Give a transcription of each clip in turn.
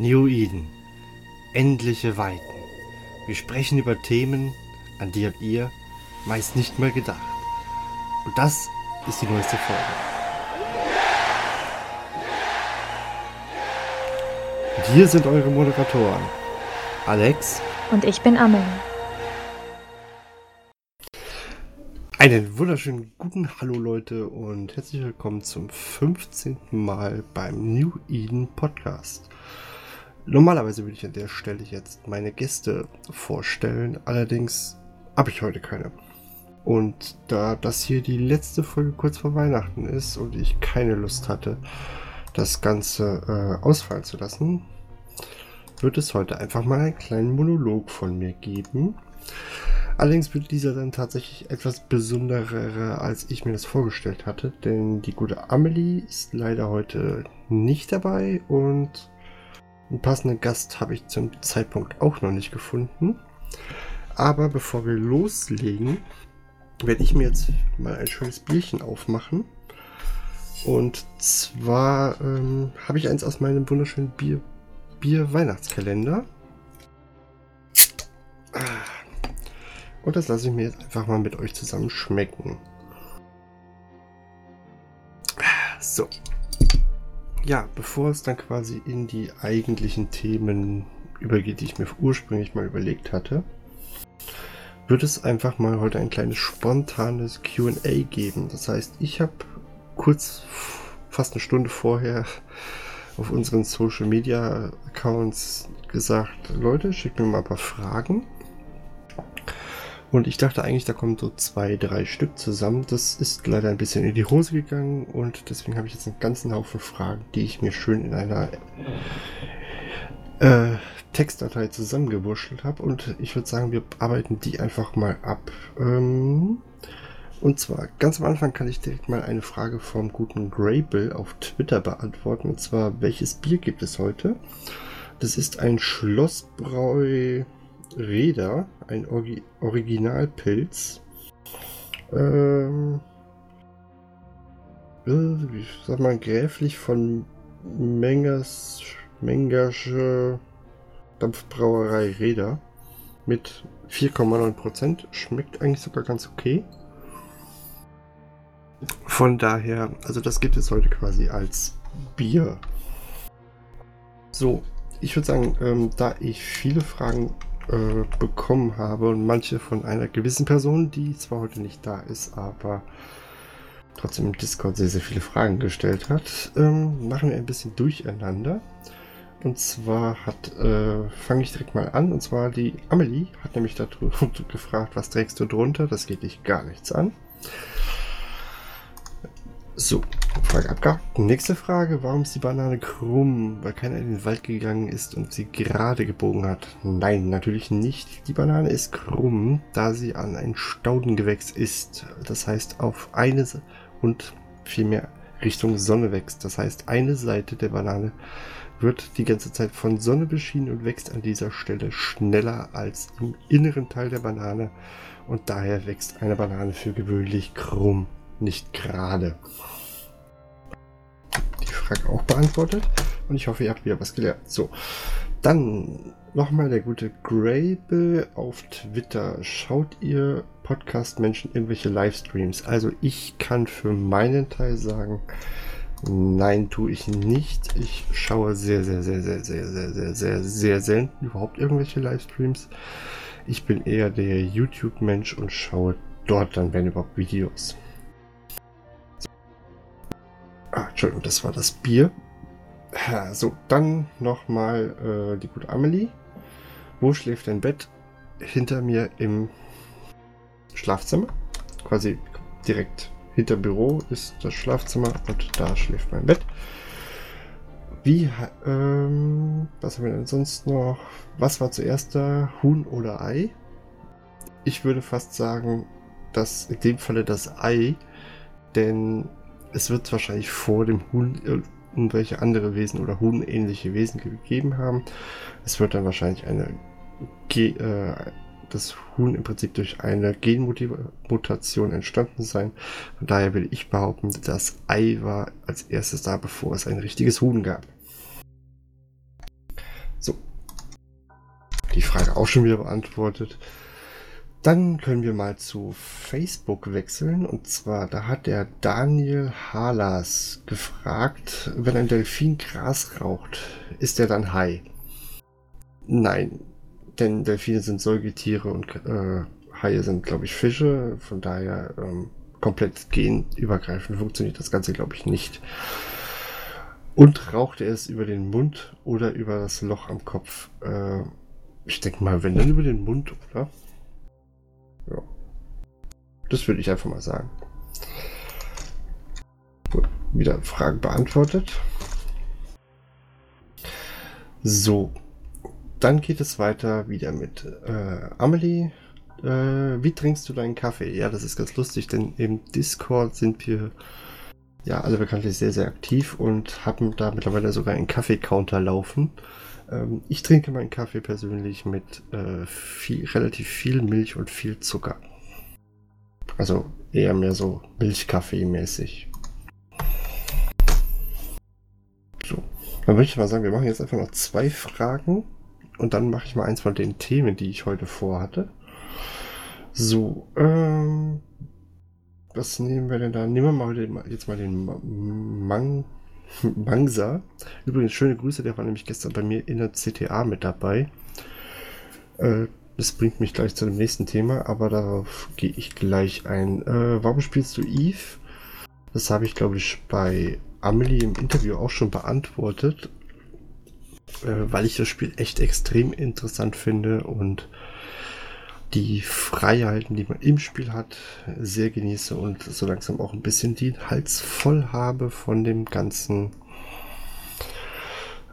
New Eden. Endliche Weiten. Wir sprechen über Themen, an die habt ihr meist nicht mehr gedacht. Und das ist die neueste Folge. Und hier sind eure Moderatoren. Alex. Und ich bin Amelie. Einen wunderschönen guten Hallo Leute und herzlich willkommen zum 15. Mal beim New Eden Podcast. Normalerweise würde ich an der Stelle jetzt meine Gäste vorstellen, allerdings habe ich heute keine. Und da das hier die letzte Folge kurz vor Weihnachten ist und ich keine Lust hatte, das Ganze äh, ausfallen zu lassen, wird es heute einfach mal einen kleinen Monolog von mir geben. Allerdings wird dieser dann tatsächlich etwas besonderer, als ich mir das vorgestellt hatte, denn die gute Amelie ist leider heute nicht dabei und einen passenden Gast habe ich zum Zeitpunkt auch noch nicht gefunden. Aber bevor wir loslegen, werde ich mir jetzt mal ein schönes Bierchen aufmachen. Und zwar ähm, habe ich eins aus meinem wunderschönen Bier, Bier-Weihnachtskalender. Ah. Und das lasse ich mir jetzt einfach mal mit euch zusammen schmecken. So. Ja, bevor es dann quasi in die eigentlichen Themen übergeht, die ich mir ursprünglich mal überlegt hatte, wird es einfach mal heute ein kleines spontanes QA geben. Das heißt, ich habe kurz, fast eine Stunde vorher, auf unseren Social Media Accounts gesagt, Leute, schickt mir mal ein paar Fragen. Und ich dachte eigentlich, da kommen so zwei, drei Stück zusammen. Das ist leider ein bisschen in die Hose gegangen und deswegen habe ich jetzt einen ganzen Haufen Fragen, die ich mir schön in einer äh, Textdatei zusammengewurschtelt habe. Und ich würde sagen, wir arbeiten die einfach mal ab. Ähm, und zwar, ganz am Anfang kann ich direkt mal eine Frage vom guten Graybill auf Twitter beantworten. Und zwar, welches Bier gibt es heute? Das ist ein Schlossbräu Räder, ein Orgi Originalpilz. Ähm, äh, ich sag mal, gräflich von Mengers, Mengersche Dampfbrauerei Räder mit 4,9%. Schmeckt eigentlich sogar ganz okay. Von daher, also das gibt es heute quasi als Bier. So, ich würde sagen, ähm, da ich viele Fragen äh, bekommen habe und manche von einer gewissen Person, die zwar heute nicht da ist, aber trotzdem im Discord sehr, sehr viele Fragen gestellt hat, ähm, machen wir ein bisschen durcheinander. Und zwar hat, äh, fange ich direkt mal an, und zwar die Amelie hat nämlich darüber gefragt, was trägst du drunter? Das geht dich gar nichts an. So, Frage abgehakt. Nächste Frage. Warum ist die Banane krumm? Weil keiner in den Wald gegangen ist und sie gerade gebogen hat. Nein, natürlich nicht. Die Banane ist krumm, da sie an ein Staudengewächs ist. Das heißt, auf eine und vielmehr Richtung Sonne wächst. Das heißt, eine Seite der Banane wird die ganze Zeit von Sonne beschienen und wächst an dieser Stelle schneller als im inneren Teil der Banane. Und daher wächst eine Banane für gewöhnlich krumm nicht gerade. Die Frage auch beantwortet. Und ich hoffe, ihr habt wieder was gelernt. So, dann nochmal der gute Grable auf Twitter. Schaut ihr Podcast-Menschen irgendwelche Livestreams? Also ich kann für meinen Teil sagen, nein, tue ich nicht. Ich schaue sehr, sehr, sehr, sehr, sehr, sehr, sehr, sehr, sehr selten überhaupt irgendwelche Livestreams. Ich bin eher der YouTube-Mensch und schaue dort dann, wenn überhaupt, Videos. Ah, Entschuldigung, das war das Bier. So, dann nochmal äh, die gute Amelie. Wo schläft dein Bett? Hinter mir im Schlafzimmer. Quasi direkt hinter Büro ist das Schlafzimmer und da schläft mein Bett. Wie, ähm, was haben wir denn sonst noch? Was war zuerst da? Huhn oder Ei? Ich würde fast sagen, dass in dem Falle das Ei, denn es wird wahrscheinlich vor dem Huhn irgendwelche andere Wesen oder Huhnähnliche Wesen gegeben haben. Es wird dann wahrscheinlich eine Ge äh, das Huhn im Prinzip durch eine Genmutation entstanden sein. Von daher will ich behaupten, das Ei war als erstes da, bevor es ein richtiges Huhn gab. die Frage auch schon wieder beantwortet. Dann können wir mal zu Facebook wechseln. Und zwar, da hat der Daniel Halas gefragt, wenn ein Delfin Gras raucht, ist er dann high? Nein, denn Delfine sind Säugetiere und äh, Haie sind, glaube ich, Fische. Von daher ähm, komplett genübergreifend funktioniert das Ganze, glaube ich, nicht. Und raucht er es über den Mund oder über das Loch am Kopf? Äh, ich denke mal, wenn dann über den Mund, oder? Das würde ich einfach mal sagen. Gut, wieder Fragen beantwortet. So, dann geht es weiter wieder mit äh, Amelie. Äh, wie trinkst du deinen Kaffee? Ja, das ist ganz lustig, denn im Discord sind wir ja alle bekanntlich sehr, sehr aktiv und haben da mittlerweile sogar einen Kaffee-Counter laufen. Ähm, ich trinke meinen Kaffee persönlich mit äh, viel, relativ viel Milch und viel Zucker. Also eher mehr so Milchkaffee-mäßig. So, dann würde ich mal sagen, wir machen jetzt einfach noch zwei Fragen und dann mache ich mal eins von den Themen, die ich heute vorhatte. So, ähm, was nehmen wir denn da? Nehmen wir mal den, jetzt mal den Mang, Mangsa. Übrigens, schöne Grüße, der war nämlich gestern bei mir in der CTA mit dabei. Äh, das bringt mich gleich zu dem nächsten Thema, aber darauf gehe ich gleich ein. Äh, warum spielst du Eve? Das habe ich, glaube ich, bei Amelie im Interview auch schon beantwortet äh, weil ich das Spiel echt extrem interessant finde und die Freiheiten, die man im Spiel hat, sehr genieße und so langsam auch ein bisschen den Hals voll habe von dem ganzen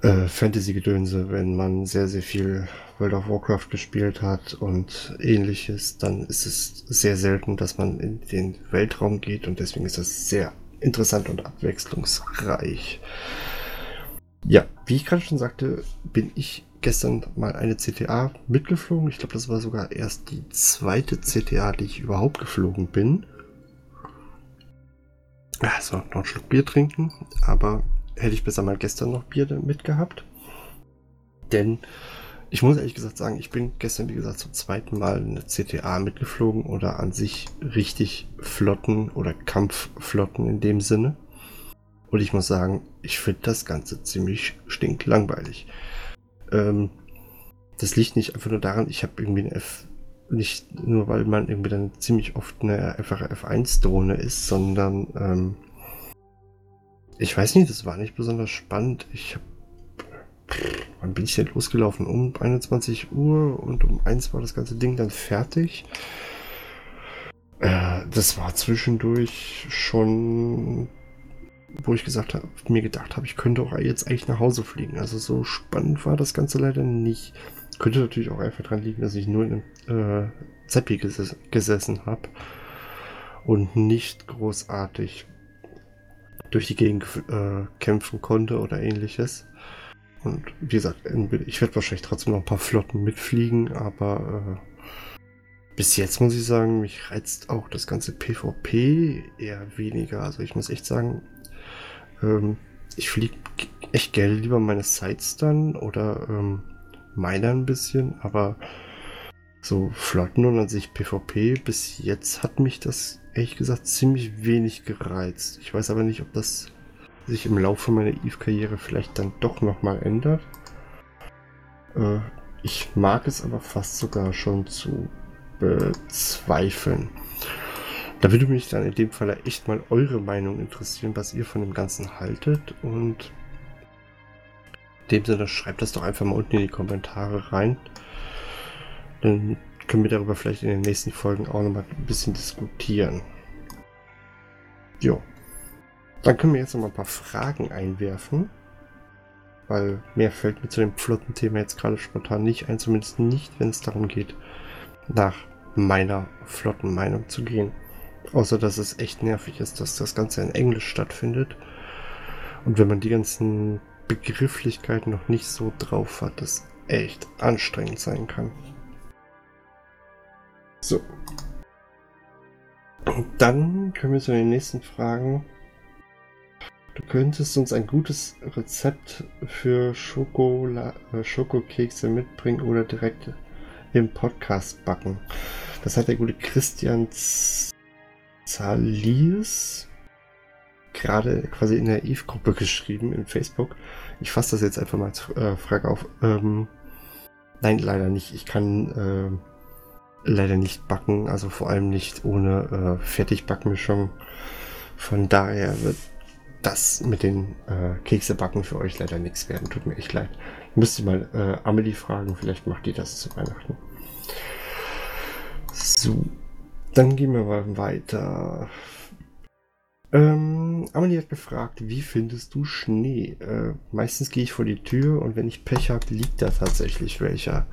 äh, Fantasy-Gedönse, wenn man sehr, sehr viel World of Warcraft gespielt hat und ähnliches, dann ist es sehr selten, dass man in den Weltraum geht und deswegen ist das sehr interessant und abwechslungsreich. Ja, wie ich gerade schon sagte, bin ich gestern mal eine CTA mitgeflogen. Ich glaube, das war sogar erst die zweite CTA, die ich überhaupt geflogen bin. Also noch einen Schluck Bier trinken, aber hätte ich besser mal gestern noch Bier mitgehabt. Denn ich muss ehrlich gesagt sagen, ich bin gestern, wie gesagt, zum zweiten Mal eine CTA mitgeflogen oder an sich richtig Flotten oder Kampfflotten in dem Sinne. Und ich muss sagen, ich finde das Ganze ziemlich stinklangweilig. Ähm, das liegt nicht einfach nur daran, ich habe irgendwie eine F, nicht nur weil man irgendwie dann ziemlich oft eine einfache F1-Drohne ist, sondern ähm, ich weiß nicht, das war nicht besonders spannend. Ich habe wann bin ich denn losgelaufen? Um 21 Uhr und um 1 war das ganze Ding dann fertig. Äh, das war zwischendurch schon wo ich gesagt habe, mir gedacht habe, ich könnte auch jetzt eigentlich nach Hause fliegen. Also so spannend war das Ganze leider nicht. Könnte natürlich auch einfach dran liegen, dass ich nur in einem äh, Zeppi ges gesessen habe und nicht großartig durch die Gegend äh, kämpfen konnte oder ähnliches. Und wie gesagt, ich werde wahrscheinlich trotzdem noch ein paar Flotten mitfliegen, aber äh, bis jetzt muss ich sagen, mich reizt auch das ganze PvP eher weniger. Also ich muss echt sagen, ähm, ich fliege echt gerne lieber meine Sites dann oder ähm, meine ein bisschen, aber so Flotten und an sich PvP bis jetzt hat mich das ehrlich gesagt ziemlich wenig gereizt. Ich weiß aber nicht, ob das sich im Laufe meiner Eve-Karriere vielleicht dann doch nochmal ändert. Äh, ich mag es aber fast sogar schon zu bezweifeln. Da würde mich dann in dem Fall echt mal eure Meinung interessieren, was ihr von dem Ganzen haltet. Und in dem Sinne, schreibt das doch einfach mal unten in die Kommentare rein. Dann können wir darüber vielleicht in den nächsten Folgen auch nochmal ein bisschen diskutieren. Jo. Dann können wir jetzt nochmal ein paar Fragen einwerfen. Weil mehr fällt mir zu dem Flottenthema jetzt gerade spontan nicht ein, zumindest nicht, wenn es darum geht, nach meiner flotten Meinung zu gehen. Außer dass es echt nervig ist, dass das Ganze in Englisch stattfindet. Und wenn man die ganzen Begrifflichkeiten noch nicht so drauf hat, das echt anstrengend sein kann. So. Und dann können wir zu den nächsten Fragen. Du könntest uns ein gutes Rezept für Schokola äh, Schokokekse mitbringen oder direkt im Podcast backen. Das hat der gute Christian Zaliers gerade quasi in der Eve-Gruppe geschrieben in Facebook. Ich fasse das jetzt einfach mal als äh, Frage auf. Ähm, nein, leider nicht. Ich kann äh, leider nicht backen, also vor allem nicht ohne äh, Fertigbackmischung. Von daher wird das mit den äh, Keksebacken für euch leider nichts werden. Tut mir echt leid. Müsst ihr mal äh, Amelie fragen, vielleicht macht die das zu Weihnachten. So, dann gehen wir mal weiter. Ähm, Amelie hat gefragt, wie findest du Schnee? Äh, meistens gehe ich vor die Tür und wenn ich Pech habe, liegt da tatsächlich welcher.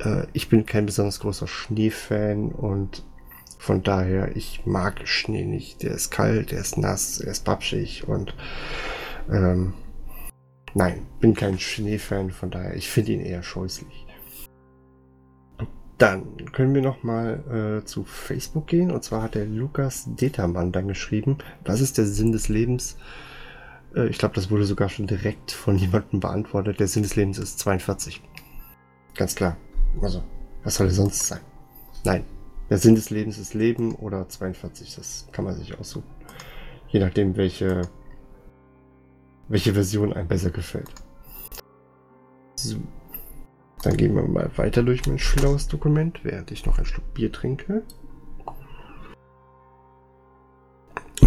Äh, ich bin kein besonders großer Schneefan und von daher, ich mag Schnee nicht. Der ist kalt, der ist nass, er ist babschig und ähm, nein, bin kein Schneefan, von daher, ich finde ihn eher scheußlich. Dann können wir nochmal äh, zu Facebook gehen. Und zwar hat der Lukas Determann dann geschrieben, was ist der Sinn des Lebens? Äh, ich glaube, das wurde sogar schon direkt von jemandem beantwortet. Der Sinn des Lebens ist 42. Ganz klar. Also, was soll er sonst sein? Nein, der Sinn des Lebens ist Leben oder 42. Das kann man sich aussuchen. Je nachdem, welche, welche Version einem besser gefällt. So. Dann gehen wir mal weiter durch mein schlaues Dokument, während ich noch ein Schluck Bier trinke.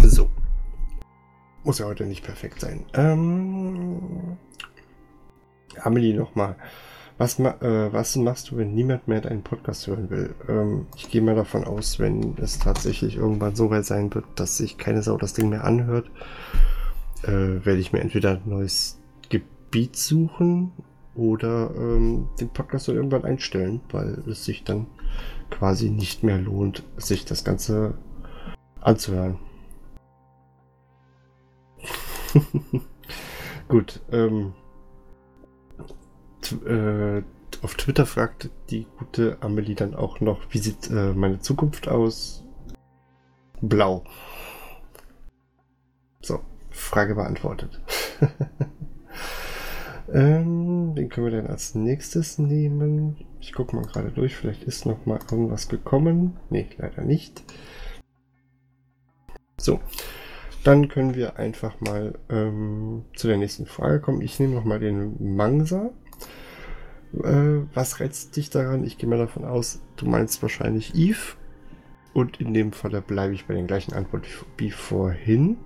So. Muss ja heute nicht perfekt sein. Ähm, Amelie nochmal. Was, äh, was machst du, wenn niemand mehr deinen Podcast hören will? Ähm, ich gehe mal davon aus, wenn es tatsächlich irgendwann so weit sein wird, dass sich keine Sau das Ding mehr anhört, äh, werde ich mir entweder ein neues Gebiet suchen oder ähm, den Podcast dann irgendwann einstellen, weil es sich dann quasi nicht mehr lohnt, sich das Ganze anzuhören. Gut, ähm, äh, auf Twitter fragt die gute Amelie dann auch noch, wie sieht äh, meine Zukunft aus? Blau. So, Frage beantwortet. ähm, den können wir dann als nächstes nehmen. Ich gucke mal gerade durch, vielleicht ist noch mal irgendwas gekommen. Nee, leider nicht. So, dann können wir einfach mal ähm, zu der nächsten Frage kommen. Ich nehme noch mal den Mangsa. Äh, was reizt dich daran? Ich gehe mal davon aus, du meinst wahrscheinlich Eve. Und in dem Fall bleibe ich bei den gleichen Antworten wie vorhin.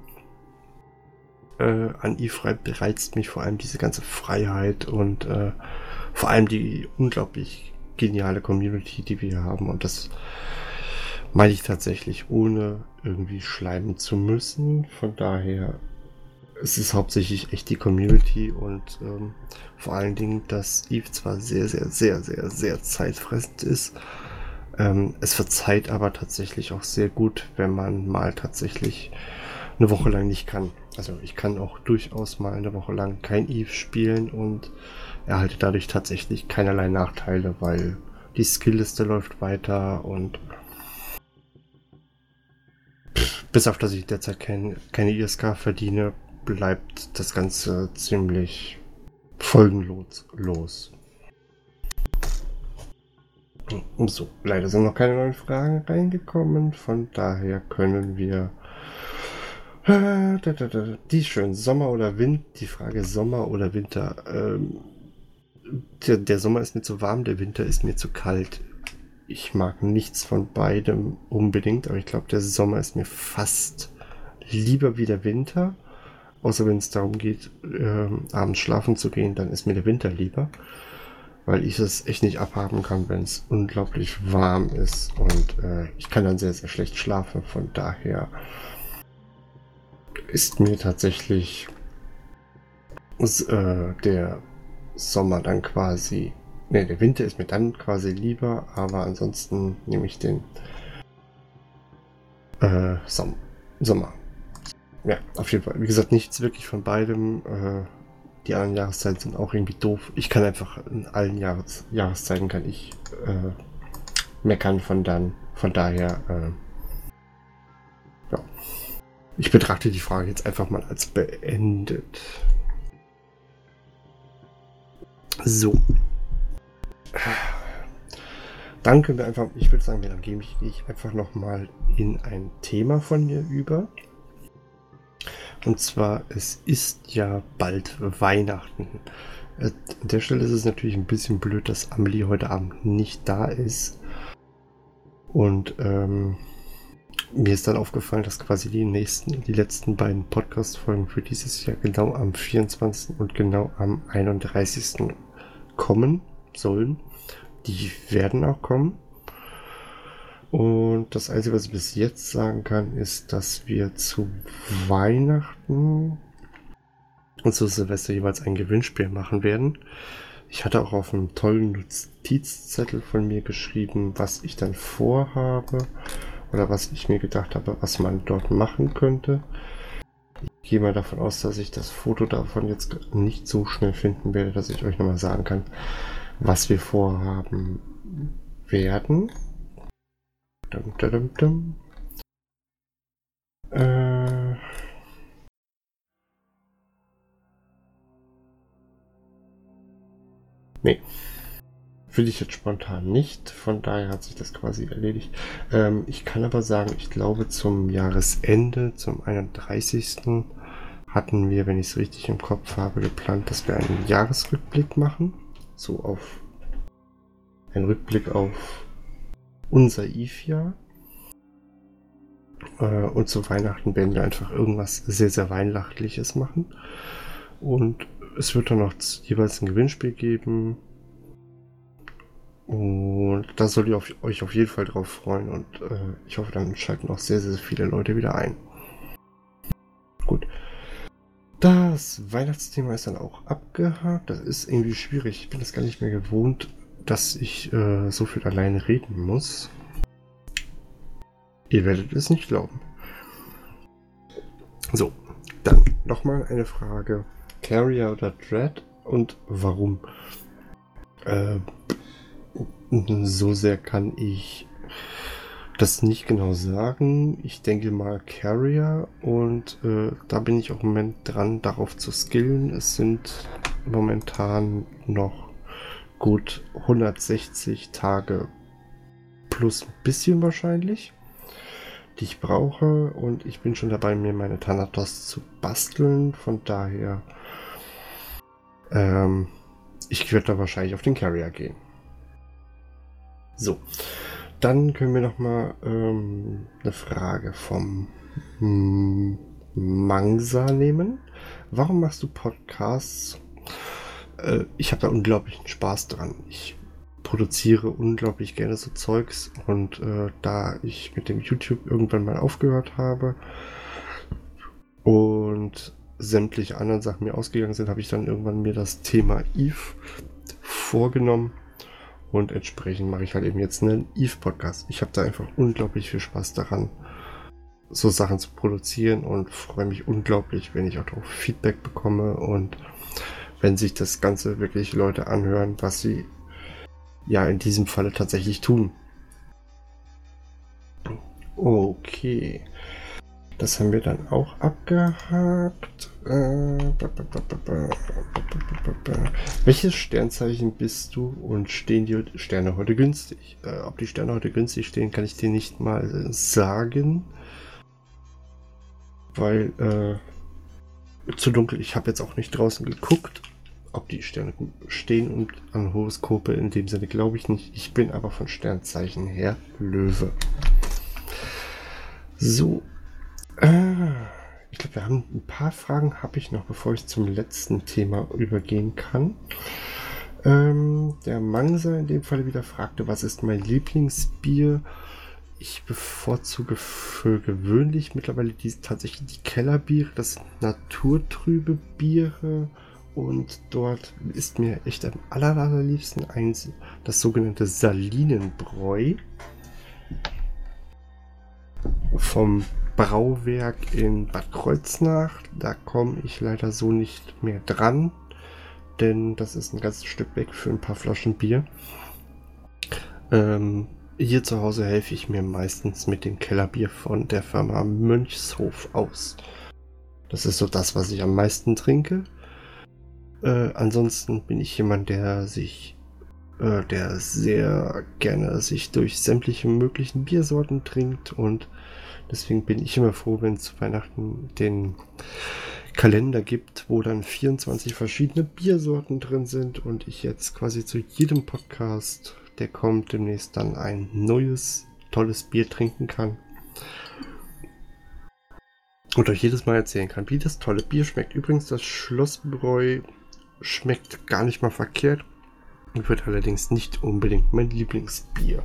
Äh, an Eve reizt mich vor allem diese ganze Freiheit und äh, vor allem die unglaublich geniale Community, die wir haben. Und das meine ich tatsächlich, ohne irgendwie schleimen zu müssen. Von daher es ist hauptsächlich echt die Community und ähm, vor allen Dingen, dass Eve zwar sehr, sehr, sehr, sehr, sehr zeitfressend ist. Ähm, es verzeiht aber tatsächlich auch sehr gut, wenn man mal tatsächlich eine Woche lang nicht kann. Also ich kann auch durchaus mal eine Woche lang kein Eve spielen und erhalte dadurch tatsächlich keinerlei Nachteile, weil die Skillliste läuft weiter und bis auf dass ich derzeit kein, keine ISK verdiene, bleibt das Ganze ziemlich folgenlos. So, leider sind noch keine neuen Fragen reingekommen, von daher können wir äh, die schön Sommer oder Winter, die Frage Sommer oder Winter. Ähm, der, der Sommer ist mir zu warm, der Winter ist mir zu kalt. Ich mag nichts von beidem unbedingt, aber ich glaube, der Sommer ist mir fast lieber wie der Winter. Außer wenn es darum geht, äh, abends schlafen zu gehen, dann ist mir der Winter lieber. Weil ich es echt nicht abhaben kann, wenn es unglaublich warm ist. Und äh, ich kann dann sehr, sehr schlecht schlafen. Von daher ist mir tatsächlich äh, der Sommer dann quasi. Ne, der Winter ist mir dann quasi lieber, aber ansonsten nehme ich den äh, Som Sommer. Ja, auf jeden Fall. Wie gesagt, nichts wirklich von beidem. Äh, die anderen Jahreszeiten sind auch irgendwie doof. Ich kann einfach in allen Jahres Jahreszeiten kann ich äh, meckern von dann. Von daher, äh, ja. Ich betrachte die Frage jetzt einfach mal als beendet. So. Dann können wir einfach, ich würde sagen, dann gehe ich einfach nochmal in ein Thema von mir über. Und zwar, es ist ja bald Weihnachten. Äh, an der Stelle ist es natürlich ein bisschen blöd, dass Amelie heute Abend nicht da ist. Und ähm, mir ist dann aufgefallen, dass quasi die nächsten, die letzten beiden Podcast-Folgen für dieses Jahr genau am 24. und genau am 31. kommen sollen. Die werden auch kommen. Und das Einzige, was ich bis jetzt sagen kann, ist, dass wir zu Weihnachten und zu Silvester jeweils ein Gewinnspiel machen werden. Ich hatte auch auf einem tollen Notizzettel von mir geschrieben, was ich dann vorhabe oder was ich mir gedacht habe, was man dort machen könnte. Ich gehe mal davon aus, dass ich das Foto davon jetzt nicht so schnell finden werde, dass ich euch nochmal sagen kann, was wir vorhaben werden. Dum, dum, dum, äh nee. Will ich jetzt spontan nicht, von daher hat sich das quasi erledigt. Ähm, ich kann aber sagen, ich glaube zum Jahresende, zum 31. hatten wir, wenn ich es richtig im Kopf habe, geplant, dass wir einen Jahresrückblick machen so auf ein Rückblick auf unser IF-Jahr. Äh, und zu Weihnachten werden wir einfach irgendwas sehr, sehr Weihnachtliches machen. Und es wird dann noch jeweils ein Gewinnspiel geben. Und da sollt ihr euch auf jeden Fall drauf freuen. Und äh, ich hoffe, dann schalten auch sehr, sehr viele Leute wieder ein. Gut. Das Weihnachtsthema ist dann auch abgehakt. Das ist irgendwie schwierig. Ich bin das gar nicht mehr gewohnt, dass ich äh, so viel alleine reden muss. Ihr werdet es nicht glauben. So, dann nochmal eine Frage. Carrier oder Dread und warum? Äh, so sehr kann ich das nicht genau sagen. Ich denke mal Carrier und äh, da bin ich auch im Moment dran, darauf zu skillen. Es sind momentan noch gut 160 Tage plus ein bisschen wahrscheinlich, die ich brauche und ich bin schon dabei, mir meine Thanatos zu basteln. Von daher, ähm, ich werde da wahrscheinlich auf den Carrier gehen. So. Dann können wir noch mal ähm, eine Frage vom Mangsa nehmen. Warum machst du Podcasts? Äh, ich habe da unglaublichen Spaß dran. Ich produziere unglaublich gerne so Zeugs und äh, da ich mit dem YouTube irgendwann mal aufgehört habe und sämtliche anderen Sachen mir ausgegangen sind, habe ich dann irgendwann mir das Thema Eve vorgenommen und entsprechend mache ich halt eben jetzt einen Eve-Podcast. Ich habe da einfach unglaublich viel Spaß daran, so Sachen zu produzieren und freue mich unglaublich, wenn ich auch darauf Feedback bekomme und wenn sich das Ganze wirklich Leute anhören, was sie ja in diesem Falle tatsächlich tun. Okay. Das haben wir dann auch abgehakt. Welches Sternzeichen bist du und stehen die Sterne heute günstig? Äh, ob die Sterne heute günstig stehen, kann ich dir nicht mal sagen. Weil äh, zu dunkel, ich habe jetzt auch nicht draußen geguckt, ob die Sterne gut stehen und an Horoskope in dem Sinne glaube ich nicht. Ich bin aber von Sternzeichen her Löwe. So, äh, ich glaube, wir haben ein paar Fragen habe ich noch, bevor ich zum letzten Thema übergehen kann. Ähm, der Mangsa in dem Fall wieder fragte, was ist mein Lieblingsbier? Ich bevorzuge für gewöhnlich mittlerweile die, tatsächlich die Kellerbiere, das sind naturtrübe Biere und dort ist mir echt am allerliebsten eins, das sogenannte Salinenbräu vom Brauwerk in Bad Kreuznach. Da komme ich leider so nicht mehr dran, denn das ist ein ganzes Stück weg für ein paar Flaschen Bier. Ähm, hier zu Hause helfe ich mir meistens mit dem Kellerbier von der Firma Mönchshof aus. Das ist so das, was ich am meisten trinke. Äh, ansonsten bin ich jemand, der sich, äh, der sehr gerne sich durch sämtliche möglichen Biersorten trinkt und deswegen bin ich immer froh, wenn es zu Weihnachten den Kalender gibt, wo dann 24 verschiedene Biersorten drin sind und ich jetzt quasi zu jedem Podcast, der kommt, demnächst dann ein neues, tolles Bier trinken kann. Und euch jedes Mal erzählen kann, wie das tolle Bier schmeckt. Übrigens, das Schlossbräu schmeckt gar nicht mal verkehrt. Wird allerdings nicht unbedingt mein Lieblingsbier.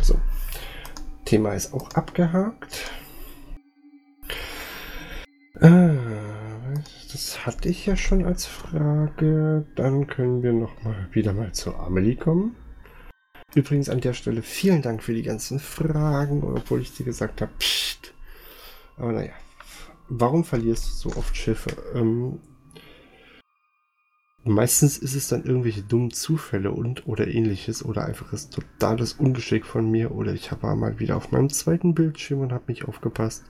So. Thema ist auch abgehakt. Ah, das hatte ich ja schon als Frage. Dann können wir noch mal wieder mal zur Amelie kommen. Übrigens an der Stelle vielen Dank für die ganzen Fragen, obwohl ich dir gesagt habe, pst. Aber naja, warum verlierst du so oft Schiffe? Ähm, meistens ist es dann irgendwelche dummen Zufälle und oder ähnliches oder einfach ein totales Ungeschick von mir oder ich habe mal wieder auf meinem zweiten Bildschirm und habe nicht aufgepasst.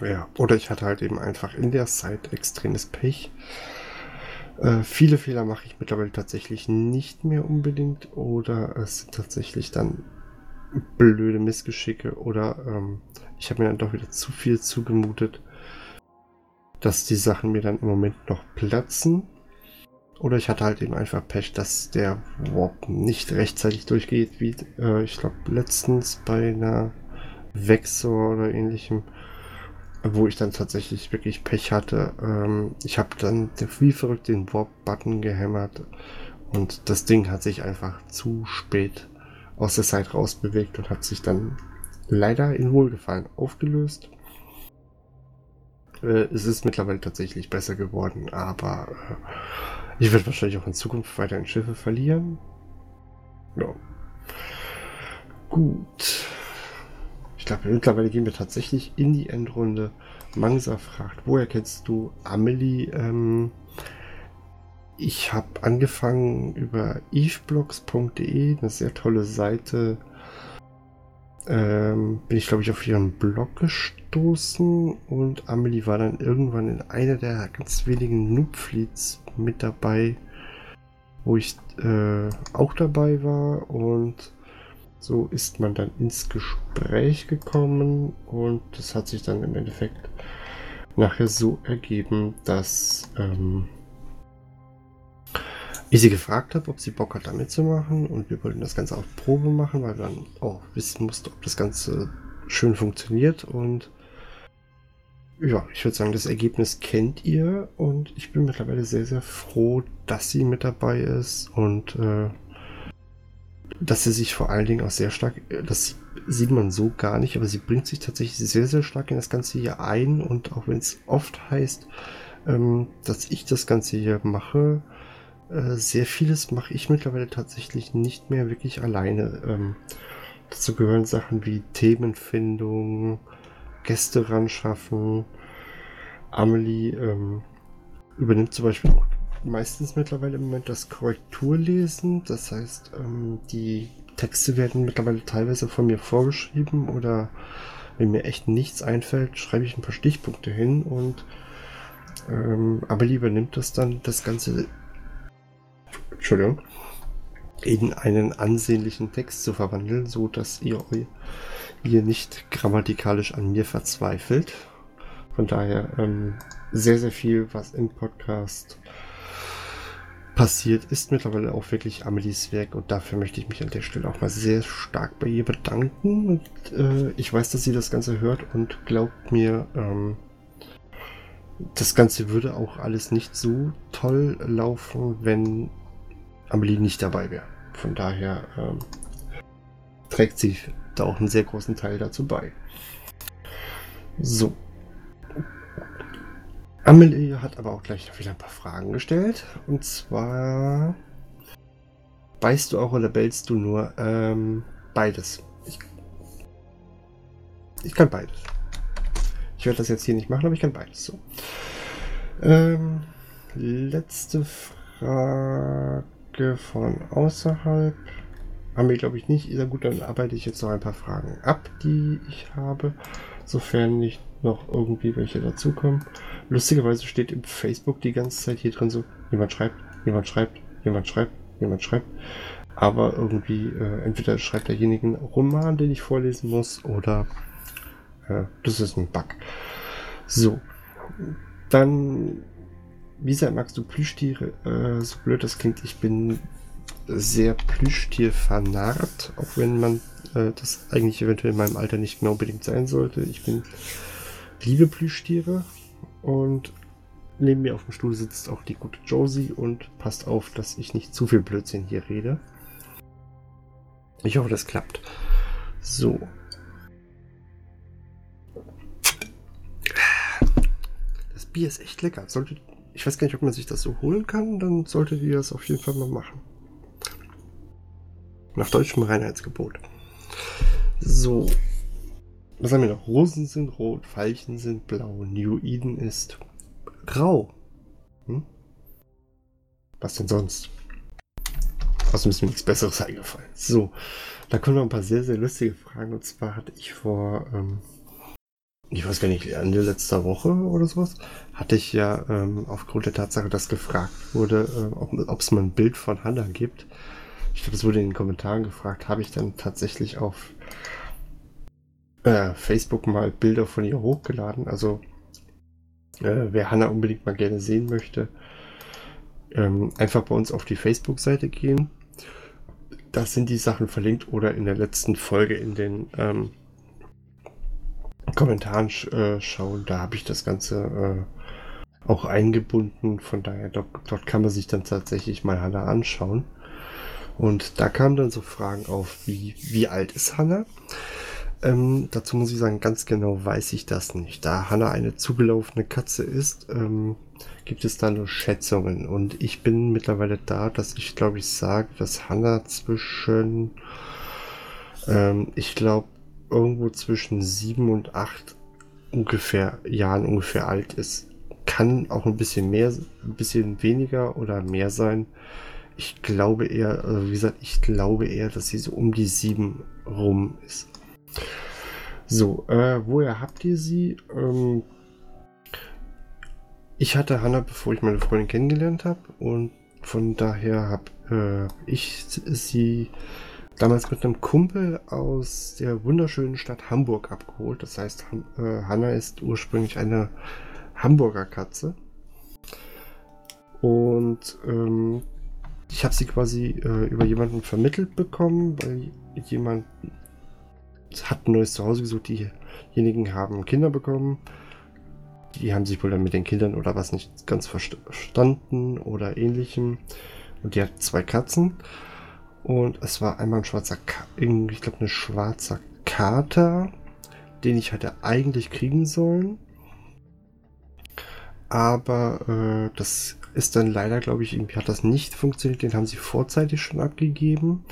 Ja, oder ich hatte halt eben einfach in der Zeit extremes Pech. Äh, viele Fehler mache ich mittlerweile tatsächlich nicht mehr unbedingt oder es sind tatsächlich dann blöde Missgeschicke oder ähm, ich habe mir dann doch wieder zu viel zugemutet, dass die Sachen mir dann im Moment noch platzen. Oder ich hatte halt eben einfach Pech, dass der Warp nicht rechtzeitig durchgeht, wie äh, ich glaube letztens bei einer Vexor oder ähnlichem wo ich dann tatsächlich wirklich Pech hatte. Ähm, ich habe dann wie verrückt den Warp-Button gehämmert und das Ding hat sich einfach zu spät aus der Zeit rausbewegt und hat sich dann leider in Wohlgefallen aufgelöst. Äh, es ist mittlerweile tatsächlich besser geworden, aber äh, ich werde wahrscheinlich auch in Zukunft weiterhin Schiffe verlieren. Ja. Gut. Ich glaube, mittlerweile gehen wir tatsächlich in die Endrunde. Mangsa fragt, woher kennst du Amelie? Ähm, ich habe angefangen über eveblogs.de, eine sehr tolle Seite. Ähm, bin ich, glaube ich, auf ihren Blog gestoßen und Amelie war dann irgendwann in einer der ganz wenigen Noobfleets mit dabei, wo ich äh, auch dabei war und so ist man dann ins Gespräch gekommen und das hat sich dann im Endeffekt nachher so ergeben, dass ähm, ich sie gefragt habe, ob sie Bock hat, da mitzumachen und wir wollten das Ganze auf Probe machen, weil wir dann auch wissen mussten, ob das Ganze schön funktioniert und ja, ich würde sagen, das Ergebnis kennt ihr und ich bin mittlerweile sehr, sehr froh, dass sie mit dabei ist und äh, dass sie sich vor allen Dingen auch sehr stark, das sieht man so gar nicht, aber sie bringt sich tatsächlich sehr, sehr stark in das Ganze hier ein und auch wenn es oft heißt, ähm, dass ich das Ganze hier mache, äh, sehr vieles mache ich mittlerweile tatsächlich nicht mehr wirklich alleine. Ähm, dazu gehören Sachen wie Themenfindung, Gäste ranschaffen. Amelie ähm, übernimmt zum Beispiel meistens mittlerweile im Moment das Korrekturlesen. Das heißt, ähm, die Texte werden mittlerweile teilweise von mir vorgeschrieben oder wenn mir echt nichts einfällt, schreibe ich ein paar Stichpunkte hin und ähm, aber lieber nimmt das dann das Ganze, Entschuldigung, in einen ansehnlichen Text zu verwandeln, so dass ihr ihr nicht grammatikalisch an mir verzweifelt. Von daher ähm, sehr, sehr viel, was im Podcast passiert, ist mittlerweile auch wirklich Amelies Werk und dafür möchte ich mich an der Stelle auch mal sehr stark bei ihr bedanken. Und äh, ich weiß, dass sie das Ganze hört und glaubt mir, ähm, das Ganze würde auch alles nicht so toll laufen, wenn Amelie nicht dabei wäre. Von daher ähm, trägt sie da auch einen sehr großen Teil dazu bei. So, Amelie hat aber auch gleich wieder ein paar Fragen gestellt. Und zwar, beißt du auch oder bellst du nur? Ähm, beides. Ich, ich kann beides. Ich werde das jetzt hier nicht machen, aber ich kann beides. So. Ähm, letzte Frage von außerhalb. haben wir, glaube ich, nicht. Ist ja gut, dann arbeite ich jetzt noch ein paar Fragen ab, die ich habe, sofern nicht noch irgendwie welche dazukommen. Lustigerweise steht im Facebook die ganze Zeit hier drin so, jemand schreibt, jemand schreibt, jemand schreibt, jemand schreibt. Aber irgendwie, äh, entweder schreibt derjenige einen Roman, den ich vorlesen muss, oder äh, das ist ein Bug. So. Dann, wie sehr magst du Plüschtiere? Äh, so blöd das klingt, ich bin sehr Plüschtier vernarrt, auch wenn man äh, das eigentlich eventuell in meinem Alter nicht genau unbedingt sein sollte. Ich bin liebe Plüschtiere und neben mir auf dem Stuhl sitzt auch die gute Josie und passt auf, dass ich nicht zu viel Blödsinn hier rede. Ich hoffe, das klappt. So. Das Bier ist echt lecker. Sollte, ich weiß gar nicht, ob man sich das so holen kann, dann solltet ihr das auf jeden Fall mal machen. Nach deutschem Reinheitsgebot. So. Was haben wir noch? Rosen sind rot, Veilchen sind blau, New Eden ist grau. Hm? Was denn sonst? Außerdem ist mir nichts Besseres eingefallen. So, da kommen noch ein paar sehr, sehr lustige Fragen. Und zwar hatte ich vor, ähm, ich weiß gar nicht, Ende letzter Woche oder sowas, hatte ich ja ähm, aufgrund der Tatsache, dass gefragt wurde, äh, ob es mal ein Bild von Hannah gibt, ich glaube, es wurde in den Kommentaren gefragt, habe ich dann tatsächlich auf äh, Facebook mal Bilder von ihr hochgeladen. Also äh, wer Hanna unbedingt mal gerne sehen möchte, ähm, einfach bei uns auf die Facebook-Seite gehen. Da sind die Sachen verlinkt oder in der letzten Folge in den ähm, Kommentaren äh, schauen. Da habe ich das Ganze äh, auch eingebunden. Von daher, dort, dort, kann man sich dann tatsächlich mal Hanna anschauen. Und da kamen dann so Fragen auf, wie, wie alt ist Hanna? Ähm, dazu muss ich sagen, ganz genau weiß ich das nicht. Da Hanna eine zugelaufene Katze ist, ähm, gibt es da nur Schätzungen. Und ich bin mittlerweile da, dass ich glaube ich sage, dass Hanna zwischen, ähm, ich glaube, irgendwo zwischen sieben und acht ungefähr Jahren ungefähr alt ist. Kann auch ein bisschen mehr, ein bisschen weniger oder mehr sein. Ich glaube eher, also wie gesagt, ich glaube eher, dass sie so um die sieben rum ist. So, äh, woher habt ihr sie? Ähm, ich hatte Hannah, bevor ich meine Freundin kennengelernt habe und von daher habe äh, ich sie damals mit einem Kumpel aus der wunderschönen Stadt Hamburg abgeholt. Das heißt, äh, Hannah ist ursprünglich eine Hamburger Katze. Und ähm, ich habe sie quasi äh, über jemanden vermittelt bekommen, weil jemand hat ein neues Zuhause gesucht. Diejenigen haben Kinder bekommen. Die haben sich wohl dann mit den Kindern oder was nicht ganz verstanden oder ähnlichem. Und die hat zwei Katzen. Und es war einmal ein schwarzer, Ka ich glaube, eine schwarzer Kater, den ich hätte eigentlich kriegen sollen. Aber äh, das ist dann leider, glaube ich, irgendwie hat das nicht funktioniert. Den haben sie vorzeitig schon abgegeben.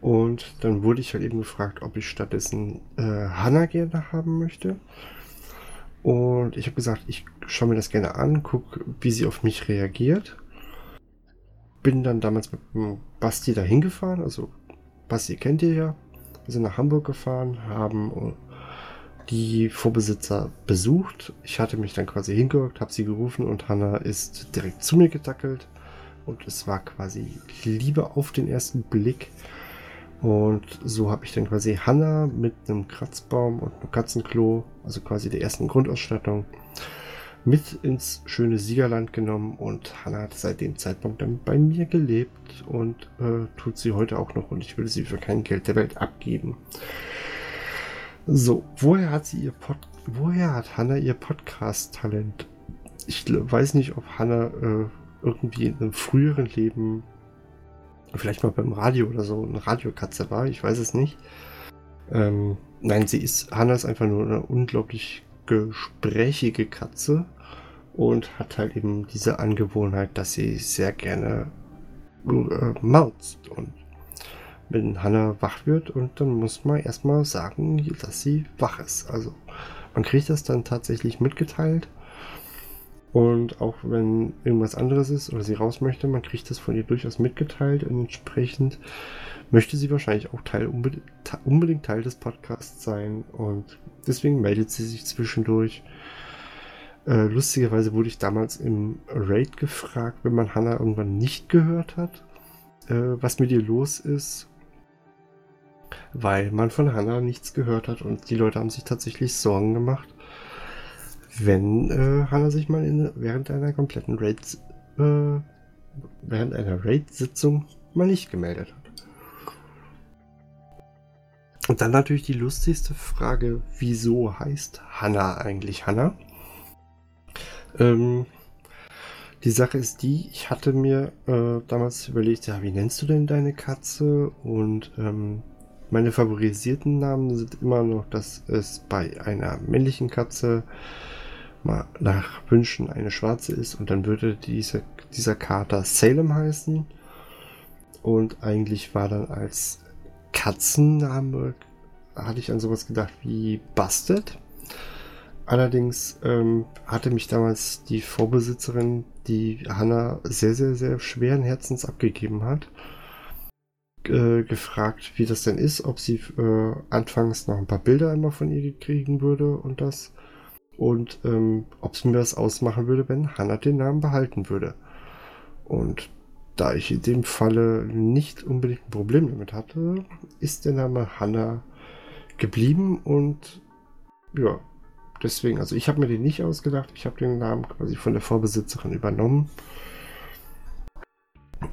Und dann wurde ich halt eben gefragt, ob ich stattdessen äh, Hannah gerne haben möchte. Und ich habe gesagt, ich schaue mir das gerne an, gucke, wie sie auf mich reagiert. Bin dann damals mit Basti dahin gefahren. Also Basti kennt ihr ja. Wir sind nach Hamburg gefahren, haben die Vorbesitzer besucht. Ich hatte mich dann quasi hingehockt, habe sie gerufen und Hannah ist direkt zu mir getackelt. Und es war quasi Liebe auf den ersten Blick. Und so habe ich dann quasi Hannah mit einem Kratzbaum und einem Katzenklo, also quasi der ersten Grundausstattung, mit ins schöne Siegerland genommen. Und Hannah hat seit dem Zeitpunkt dann bei mir gelebt und äh, tut sie heute auch noch. Und ich würde sie für kein Geld der Welt abgeben. So, woher hat sie ihr Pod woher hat Hannah ihr Podcast-Talent? Ich weiß nicht, ob Hannah äh, irgendwie in einem früheren Leben vielleicht mal beim Radio oder so eine Radiokatze war, ich weiß es nicht. Ähm, nein, sie ist, Hannah ist einfach nur eine unglaublich gesprächige Katze und hat halt eben diese Angewohnheit, dass sie sehr gerne äh, mauzt und wenn Hannah wach wird und dann muss man erstmal sagen, dass sie wach ist. Also man kriegt das dann tatsächlich mitgeteilt. Und auch wenn irgendwas anderes ist oder sie raus möchte, man kriegt das von ihr durchaus mitgeteilt. Und entsprechend möchte sie wahrscheinlich auch Teil, unbedingt Teil des Podcasts sein. Und deswegen meldet sie sich zwischendurch. Äh, lustigerweise wurde ich damals im Raid gefragt, wenn man Hannah irgendwann nicht gehört hat, äh, was mit ihr los ist, weil man von Hannah nichts gehört hat. Und die Leute haben sich tatsächlich Sorgen gemacht, wenn äh, Hannah sich mal in, während einer kompletten Raid, äh, während einer Raid-Sitzung mal nicht gemeldet hat. Und dann natürlich die lustigste Frage, wieso heißt Hannah eigentlich Hannah? Ähm, die Sache ist die, ich hatte mir äh, damals überlegt, ja, wie nennst du denn deine Katze? Und ähm, meine favorisierten Namen sind immer noch, dass es bei einer männlichen Katze mal nach Wünschen eine schwarze ist und dann würde diese, dieser Kater Salem heißen. Und eigentlich war dann als Katzenname hatte ich an sowas gedacht wie Busted. Allerdings ähm, hatte mich damals die Vorbesitzerin, die Hanna sehr, sehr, sehr schweren Herzens abgegeben hat, äh, gefragt, wie das denn ist, ob sie äh, anfangs noch ein paar Bilder immer von ihr kriegen würde und das. Und ähm, ob es mir das ausmachen würde, wenn Hanna den Namen behalten würde. Und da ich in dem Falle nicht unbedingt ein Problem damit hatte, ist der Name Hanna geblieben und ja, deswegen, also ich habe mir den nicht ausgedacht, ich habe den Namen quasi von der Vorbesitzerin übernommen.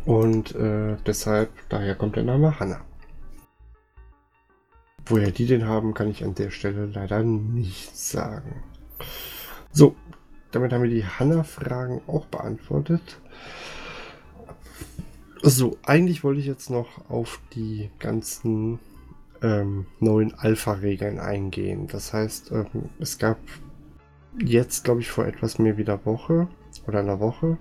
Und äh, deshalb, daher kommt der Name Hanna. Woher die den haben, kann ich an der Stelle leider nicht sagen. So, damit haben wir die Hanna-Fragen auch beantwortet. So, eigentlich wollte ich jetzt noch auf die ganzen ähm, neuen Alpha-Regeln eingehen. Das heißt, ähm, es gab jetzt, glaube ich, vor etwas mehr wie einer Woche oder einer Woche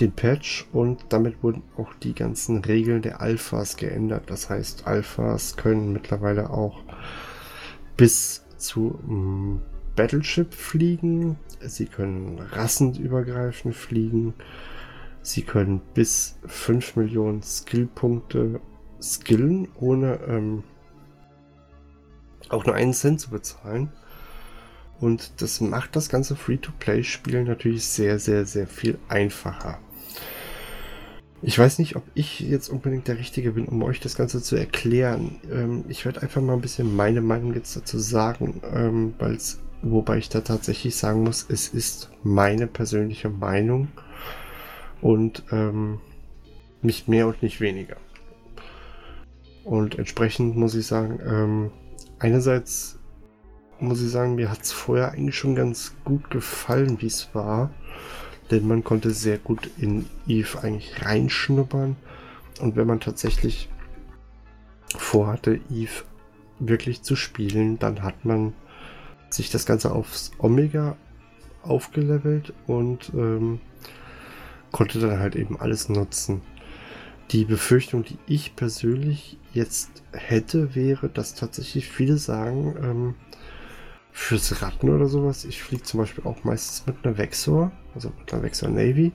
den Patch und damit wurden auch die ganzen Regeln der Alphas geändert. Das heißt, Alphas können mittlerweile auch bis zu ähm, Battleship fliegen. Sie können rassenübergreifend fliegen. Sie können bis 5 Millionen Skillpunkte skillen, ohne ähm, auch nur einen Cent zu bezahlen. Und das macht das ganze Free-to-Play-Spiel natürlich sehr, sehr, sehr viel einfacher. Ich weiß nicht, ob ich jetzt unbedingt der Richtige bin, um euch das Ganze zu erklären. Ähm, ich werde einfach mal ein bisschen meine Meinung jetzt dazu sagen, ähm, wobei ich da tatsächlich sagen muss, es ist meine persönliche Meinung und ähm, nicht mehr und nicht weniger. Und entsprechend muss ich sagen, ähm, einerseits muss ich sagen, mir hat es vorher eigentlich schon ganz gut gefallen, wie es war. Denn man konnte sehr gut in Eve eigentlich reinschnuppern. Und wenn man tatsächlich vorhatte, Eve wirklich zu spielen, dann hat man sich das Ganze aufs Omega aufgelevelt und ähm, konnte dann halt eben alles nutzen. Die Befürchtung, die ich persönlich jetzt hätte, wäre, dass tatsächlich viele sagen, ähm, fürs Ratten oder sowas, ich fliege zum Beispiel auch meistens mit einer Vexor, also mit einer Vexor Navy.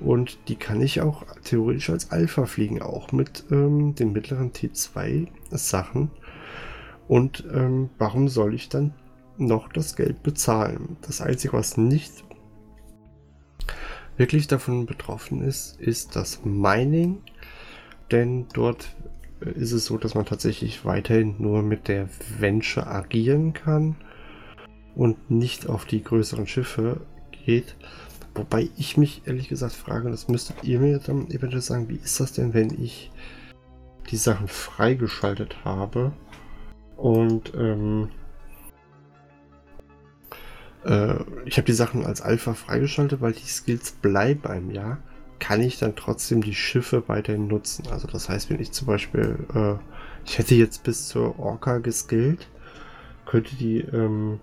Und die kann ich auch theoretisch als Alpha fliegen, auch mit ähm, den mittleren T2 Sachen. Und ähm, warum soll ich dann noch das Geld bezahlen? Das Einzige, was nicht wirklich davon betroffen ist, ist das Mining. Denn dort äh, ist es so, dass man tatsächlich weiterhin nur mit der Venture agieren kann und nicht auf die größeren Schiffe geht. Wobei ich mich ehrlich gesagt frage, das müsstet ihr mir dann eventuell sagen, wie ist das denn, wenn ich die Sachen freigeschaltet habe und ähm, äh, ich habe die Sachen als Alpha freigeschaltet, weil die Skills bleiben einem ja. Kann ich dann trotzdem die Schiffe weiterhin nutzen? Also das heißt, wenn ich zum Beispiel, äh, ich hätte jetzt bis zur Orca geskillt, könnte die ähm,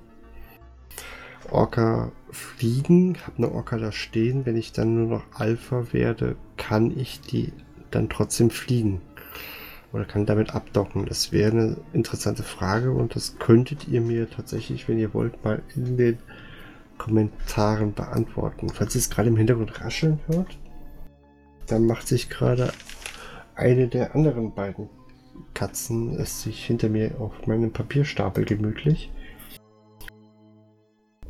Orca fliegen, habe eine Orca da stehen. Wenn ich dann nur noch Alpha werde, kann ich die dann trotzdem fliegen oder kann damit abdocken? Das wäre eine interessante Frage und das könntet ihr mir tatsächlich, wenn ihr wollt, mal in den Kommentaren beantworten. Falls ihr es gerade im Hintergrund rascheln hört, dann macht sich gerade eine der anderen beiden Katzen es sich hinter mir auf meinem Papierstapel gemütlich.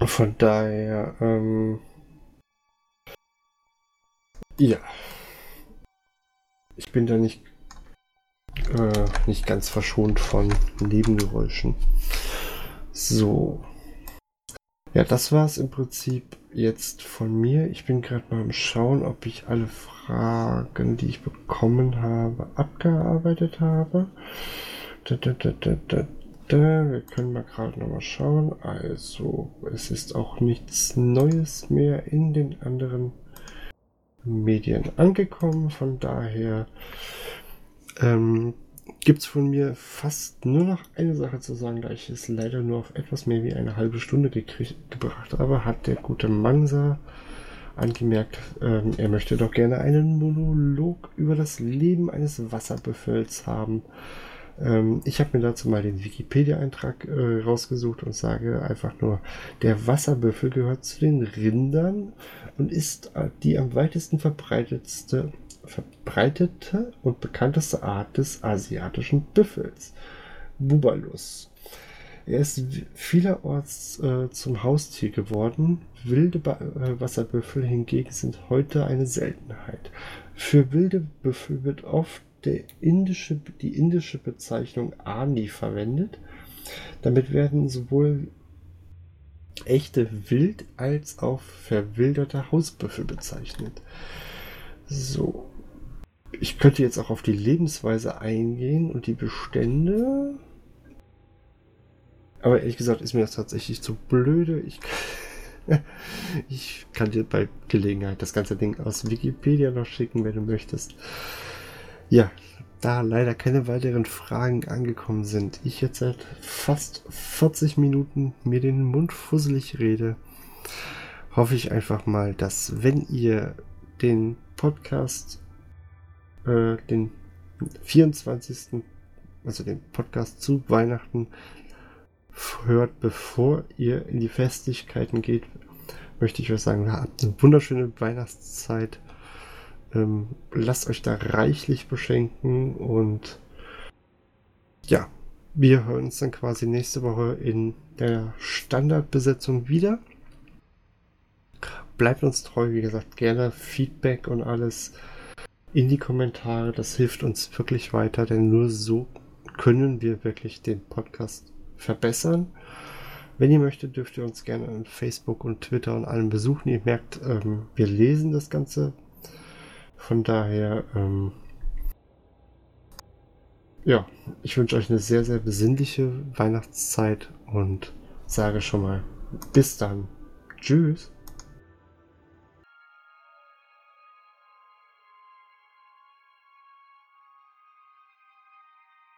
Von daher, ähm, ja, ich bin da nicht, äh, nicht ganz verschont von Nebengeräuschen. So. Ja, das war es im Prinzip jetzt von mir. Ich bin gerade mal am Schauen, ob ich alle Fragen, die ich bekommen habe, abgearbeitet habe. Da, da, da. Wir können mal gerade noch mal schauen. Also, es ist auch nichts Neues mehr in den anderen Medien angekommen. Von daher ähm, gibt es von mir fast nur noch eine Sache zu sagen, da ich es leider nur auf etwas mehr wie eine halbe Stunde gebracht habe, hat der gute Mangsa angemerkt, ähm, er möchte doch gerne einen Monolog über das Leben eines Wasserbüffels haben. Ähm, ich habe mir dazu mal den Wikipedia-Eintrag äh, rausgesucht und sage einfach nur, der Wasserbüffel gehört zu den Rindern und ist äh, die am weitesten verbreitetste verbreitete und bekannteste Art des asiatischen Büffels, Bubalus. Er ist vielerorts äh, zum Haustier geworden. Wilde ba äh, Wasserbüffel hingegen sind heute eine Seltenheit. Für wilde Büffel wird oft indische, die indische Bezeichnung Ani verwendet. Damit werden sowohl echte Wild- als auch verwilderte Hausbüffel bezeichnet. So. Ich könnte jetzt auch auf die Lebensweise eingehen und die Bestände. Aber ehrlich gesagt ist mir das tatsächlich zu blöde. Ich, ich kann dir bei Gelegenheit das ganze Ding aus Wikipedia noch schicken, wenn du möchtest. Ja, da leider keine weiteren Fragen angekommen sind, ich jetzt seit fast 40 Minuten mir den Mund fusselig rede, hoffe ich einfach mal, dass wenn ihr den Podcast äh, den 24. also den Podcast zu Weihnachten hört, bevor ihr in die Festlichkeiten geht, möchte ich euch sagen, habt eine wunderschöne Weihnachtszeit. Ähm, lasst euch da reichlich beschenken und ja, wir hören uns dann quasi nächste Woche in der Standardbesetzung wieder. Bleibt uns treu, wie gesagt, gerne Feedback und alles in die Kommentare. Das hilft uns wirklich weiter, denn nur so können wir wirklich den Podcast verbessern. Wenn ihr möchtet, dürft ihr uns gerne an Facebook und Twitter und allem besuchen. Ihr merkt, ähm, wir lesen das Ganze. Von daher, ähm, ja, ich wünsche euch eine sehr, sehr besinnliche Weihnachtszeit und sage schon mal bis dann. Tschüss.